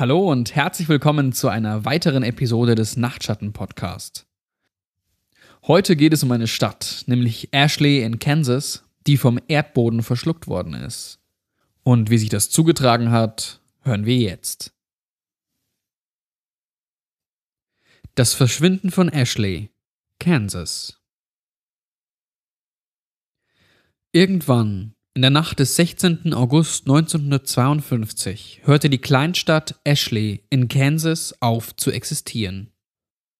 Hallo und herzlich willkommen zu einer weiteren Episode des Nachtschatten Podcast. Heute geht es um eine Stadt, nämlich Ashley in Kansas, die vom Erdboden verschluckt worden ist. Und wie sich das zugetragen hat, hören wir jetzt. Das Verschwinden von Ashley, Kansas. Irgendwann in der Nacht des 16. August 1952 hörte die Kleinstadt Ashley in Kansas auf zu existieren.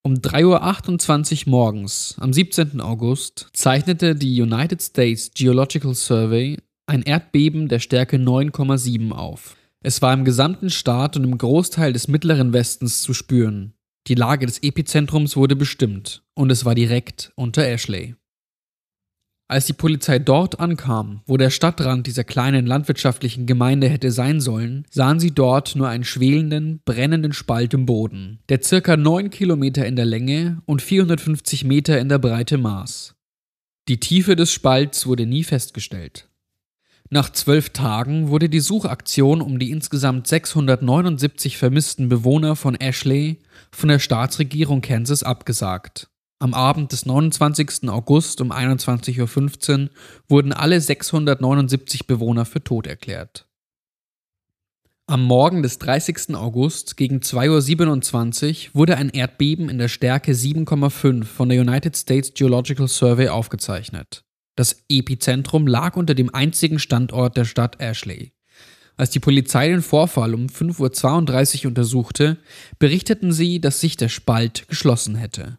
Um 3.28 Uhr morgens am 17. August zeichnete die United States Geological Survey ein Erdbeben der Stärke 9,7 auf. Es war im gesamten Staat und im Großteil des mittleren Westens zu spüren. Die Lage des Epizentrums wurde bestimmt und es war direkt unter Ashley. Als die Polizei dort ankam, wo der Stadtrand dieser kleinen landwirtschaftlichen Gemeinde hätte sein sollen, sahen sie dort nur einen schwelenden, brennenden Spalt im Boden, der circa 9 Kilometer in der Länge und 450 Meter in der Breite maß. Die Tiefe des Spalts wurde nie festgestellt. Nach zwölf Tagen wurde die Suchaktion um die insgesamt 679 vermissten Bewohner von Ashley von der Staatsregierung Kansas abgesagt. Am Abend des 29. August um 21.15 Uhr wurden alle 679 Bewohner für tot erklärt. Am Morgen des 30. August gegen 2.27 Uhr wurde ein Erdbeben in der Stärke 7,5 von der United States Geological Survey aufgezeichnet. Das Epizentrum lag unter dem einzigen Standort der Stadt Ashley. Als die Polizei den Vorfall um 5.32 Uhr untersuchte, berichteten sie, dass sich der Spalt geschlossen hätte.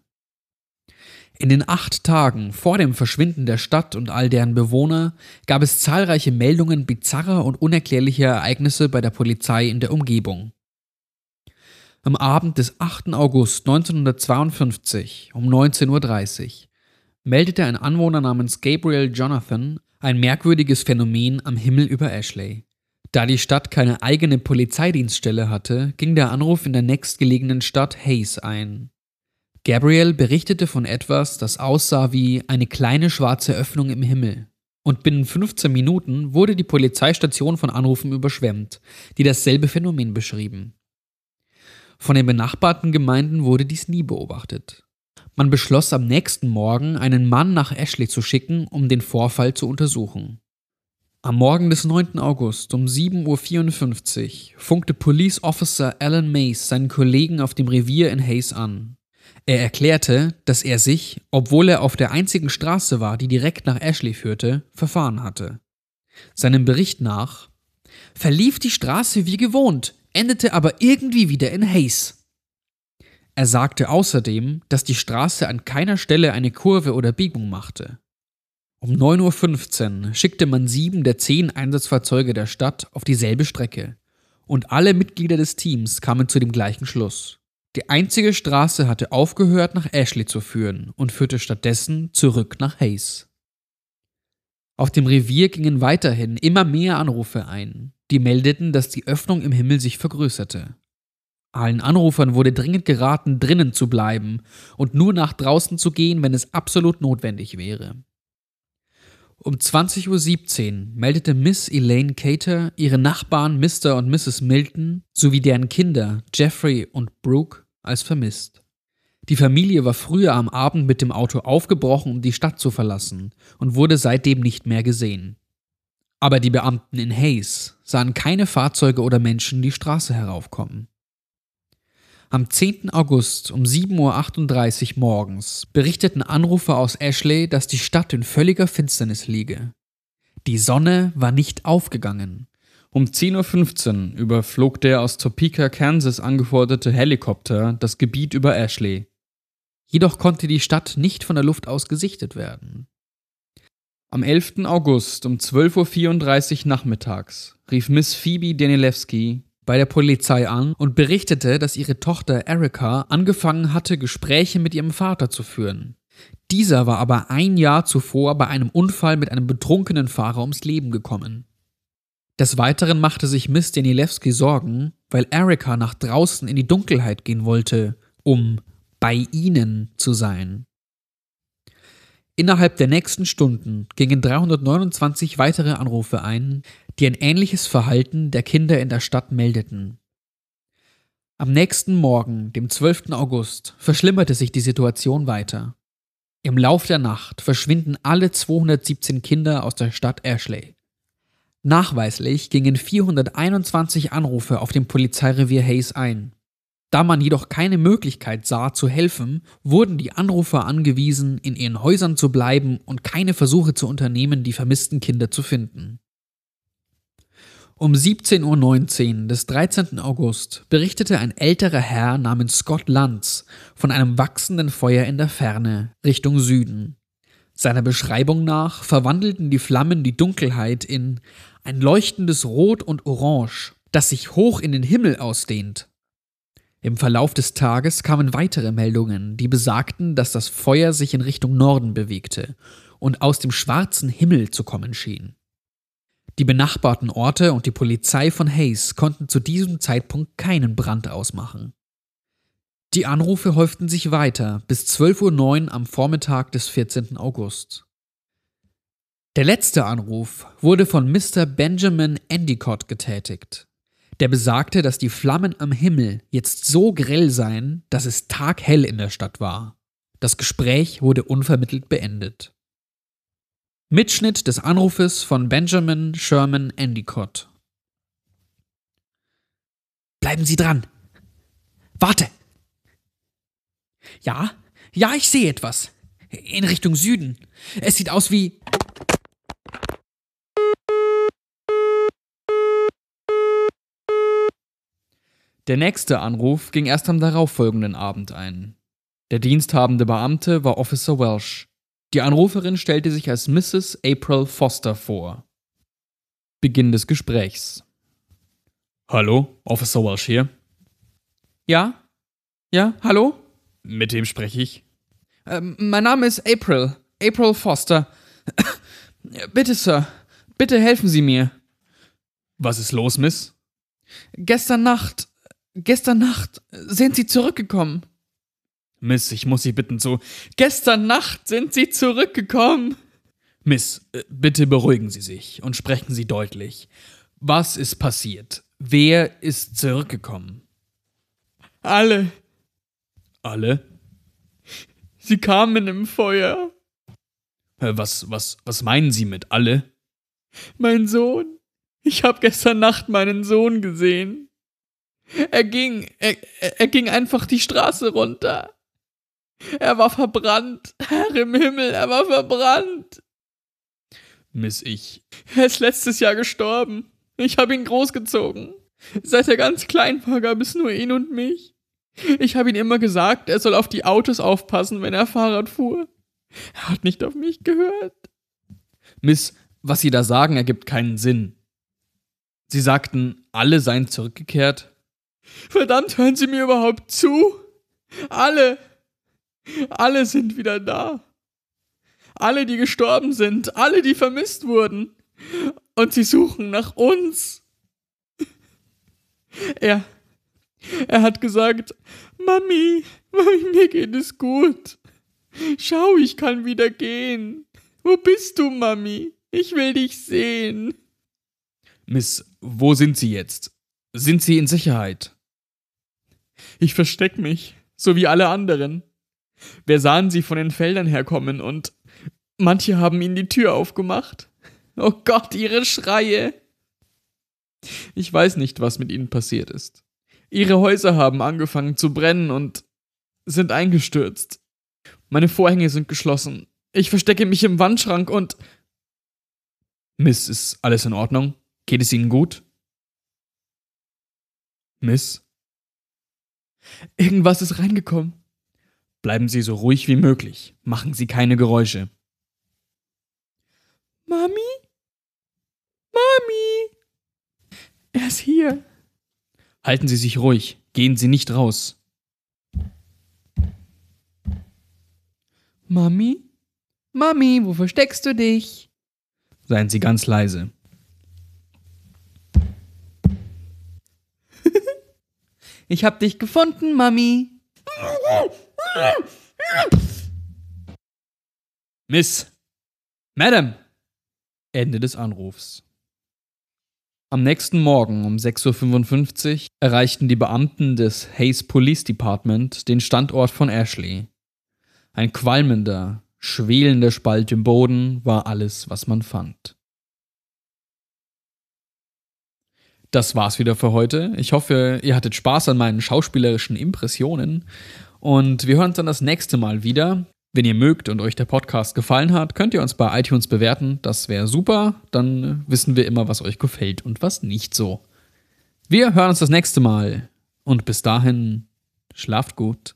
In den acht Tagen vor dem Verschwinden der Stadt und all deren Bewohner gab es zahlreiche Meldungen bizarrer und unerklärlicher Ereignisse bei der Polizei in der Umgebung. Am Abend des 8. August 1952 um 19.30 Uhr meldete ein Anwohner namens Gabriel Jonathan ein merkwürdiges Phänomen am Himmel über Ashley. Da die Stadt keine eigene Polizeidienststelle hatte, ging der Anruf in der nächstgelegenen Stadt Hayes ein. Gabriel berichtete von etwas, das aussah wie eine kleine schwarze Öffnung im Himmel. Und binnen 15 Minuten wurde die Polizeistation von Anrufen überschwemmt, die dasselbe Phänomen beschrieben. Von den benachbarten Gemeinden wurde dies nie beobachtet. Man beschloss am nächsten Morgen, einen Mann nach Ashley zu schicken, um den Vorfall zu untersuchen. Am Morgen des 9. August um 7.54 Uhr funkte Police Officer Alan Mace seinen Kollegen auf dem Revier in Hayes an. Er erklärte, dass er sich, obwohl er auf der einzigen Straße war, die direkt nach Ashley führte, verfahren hatte. Seinem Bericht nach verlief die Straße wie gewohnt, endete aber irgendwie wieder in Hayes. Er sagte außerdem, dass die Straße an keiner Stelle eine Kurve oder Biegung machte. Um 9.15 Uhr schickte man sieben der zehn Einsatzfahrzeuge der Stadt auf dieselbe Strecke, und alle Mitglieder des Teams kamen zu dem gleichen Schluss. Die einzige Straße hatte aufgehört, nach Ashley zu führen und führte stattdessen zurück nach Hayes. Auf dem Revier gingen weiterhin immer mehr Anrufe ein, die meldeten, dass die Öffnung im Himmel sich vergrößerte. Allen Anrufern wurde dringend geraten, drinnen zu bleiben und nur nach draußen zu gehen, wenn es absolut notwendig wäre. Um 20.17 Uhr meldete Miss Elaine Cater ihre Nachbarn Mr. und Mrs. Milton sowie deren Kinder Jeffrey und Brooke als vermisst. Die Familie war früher am Abend mit dem Auto aufgebrochen, um die Stadt zu verlassen und wurde seitdem nicht mehr gesehen. Aber die Beamten in Hayes sahen keine Fahrzeuge oder Menschen die Straße heraufkommen. Am 10. August um 7.38 Uhr morgens berichteten Anrufer aus Ashley, dass die Stadt in völliger Finsternis liege. Die Sonne war nicht aufgegangen. Um 10.15 Uhr überflog der aus Topeka, Kansas angeforderte Helikopter das Gebiet über Ashley. Jedoch konnte die Stadt nicht von der Luft aus gesichtet werden. Am 11. August um 12.34 Uhr nachmittags rief Miss Phoebe Danielewski bei der Polizei an und berichtete, dass ihre Tochter Erika angefangen hatte, Gespräche mit ihrem Vater zu führen. Dieser war aber ein Jahr zuvor bei einem Unfall mit einem betrunkenen Fahrer ums Leben gekommen. Des Weiteren machte sich Miss Danilewski Sorgen, weil Erika nach draußen in die Dunkelheit gehen wollte, um bei ihnen zu sein. Innerhalb der nächsten Stunden gingen 329 weitere Anrufe ein, die ein ähnliches Verhalten der Kinder in der Stadt meldeten. Am nächsten Morgen, dem 12. August, verschlimmerte sich die Situation weiter. Im Lauf der Nacht verschwinden alle 217 Kinder aus der Stadt Ashley. Nachweislich gingen 421 Anrufe auf dem Polizeirevier Hayes ein. Da man jedoch keine Möglichkeit sah zu helfen, wurden die Anrufer angewiesen, in ihren Häusern zu bleiben und keine Versuche zu unternehmen, die vermissten Kinder zu finden. Um 17.19 Uhr des 13. August berichtete ein älterer Herr namens Scott Lanz von einem wachsenden Feuer in der Ferne Richtung Süden. Seiner Beschreibung nach verwandelten die Flammen die Dunkelheit in ein leuchtendes Rot und Orange, das sich hoch in den Himmel ausdehnt. Im Verlauf des Tages kamen weitere Meldungen, die besagten, dass das Feuer sich in Richtung Norden bewegte und aus dem schwarzen Himmel zu kommen schien. Die benachbarten Orte und die Polizei von Hayes konnten zu diesem Zeitpunkt keinen Brand ausmachen. Die Anrufe häuften sich weiter bis 12.09 Uhr am Vormittag des 14. August. Der letzte Anruf wurde von Mr. Benjamin Endicott getätigt der besagte, dass die Flammen am Himmel jetzt so grell seien, dass es taghell in der Stadt war. Das Gespräch wurde unvermittelt beendet. Mitschnitt des Anrufes von Benjamin Sherman Endicott. Bleiben Sie dran. Warte. Ja, ja, ich sehe etwas. In Richtung Süden. Es sieht aus wie. Der nächste Anruf ging erst am darauffolgenden Abend ein. Der diensthabende Beamte war Officer Welsh. Die Anruferin stellte sich als Mrs. April Foster vor. Beginn des Gesprächs. Hallo, Officer Welsh hier. Ja? Ja, hallo? Mit wem spreche ich? Ähm, mein Name ist April. April Foster. bitte, Sir. Bitte helfen Sie mir. Was ist los, Miss? Gestern Nacht Gestern Nacht sind Sie zurückgekommen. Miss, ich muss Sie bitten so. Gestern Nacht sind Sie zurückgekommen. Miss, äh, bitte beruhigen Sie sich und sprechen Sie deutlich. Was ist passiert? Wer ist zurückgekommen? Alle. Alle? Sie kamen im Feuer. Was, was, was meinen Sie mit alle? Mein Sohn. Ich habe gestern Nacht meinen Sohn gesehen. Er ging, er, er ging einfach die Straße runter. Er war verbrannt. Herr im Himmel, er war verbrannt. Miss ich. Er ist letztes Jahr gestorben. Ich habe ihn großgezogen. Seit er ganz klein war, gab es nur ihn und mich. Ich habe ihm immer gesagt, er soll auf die Autos aufpassen, wenn er Fahrrad fuhr. Er hat nicht auf mich gehört. Miss, was Sie da sagen, ergibt keinen Sinn. Sie sagten, alle seien zurückgekehrt. Verdammt, hören Sie mir überhaupt zu? Alle, alle sind wieder da. Alle, die gestorben sind, alle, die vermisst wurden. Und sie suchen nach uns. Er, er hat gesagt, Mami, Mami, mir geht es gut. Schau, ich kann wieder gehen. Wo bist du, Mami? Ich will dich sehen. Miss, wo sind Sie jetzt? Sind Sie in Sicherheit? Ich versteck mich, so wie alle anderen. Wir sahen sie von den Feldern herkommen und manche haben ihnen die Tür aufgemacht. Oh Gott, ihre Schreie! Ich weiß nicht, was mit ihnen passiert ist. Ihre Häuser haben angefangen zu brennen und sind eingestürzt. Meine Vorhänge sind geschlossen. Ich verstecke mich im Wandschrank und. Miss, ist alles in Ordnung? Geht es Ihnen gut? Miss? Irgendwas ist reingekommen. Bleiben Sie so ruhig wie möglich. Machen Sie keine Geräusche. Mami? Mami? Er ist hier. Halten Sie sich ruhig. Gehen Sie nicht raus. Mami? Mami, wo versteckst du dich? Seien Sie ganz leise. Ich hab dich gefunden, Mami. Miss. Madam. Ende des Anrufs. Am nächsten Morgen um 6.55 Uhr erreichten die Beamten des Hayes Police Department den Standort von Ashley. Ein qualmender, schwelender Spalt im Boden war alles, was man fand. Das war's wieder für heute. Ich hoffe, ihr hattet Spaß an meinen schauspielerischen Impressionen. Und wir hören uns dann das nächste Mal wieder. Wenn ihr mögt und euch der Podcast gefallen hat, könnt ihr uns bei iTunes bewerten. Das wäre super. Dann wissen wir immer, was euch gefällt und was nicht so. Wir hören uns das nächste Mal. Und bis dahin, schlaft gut.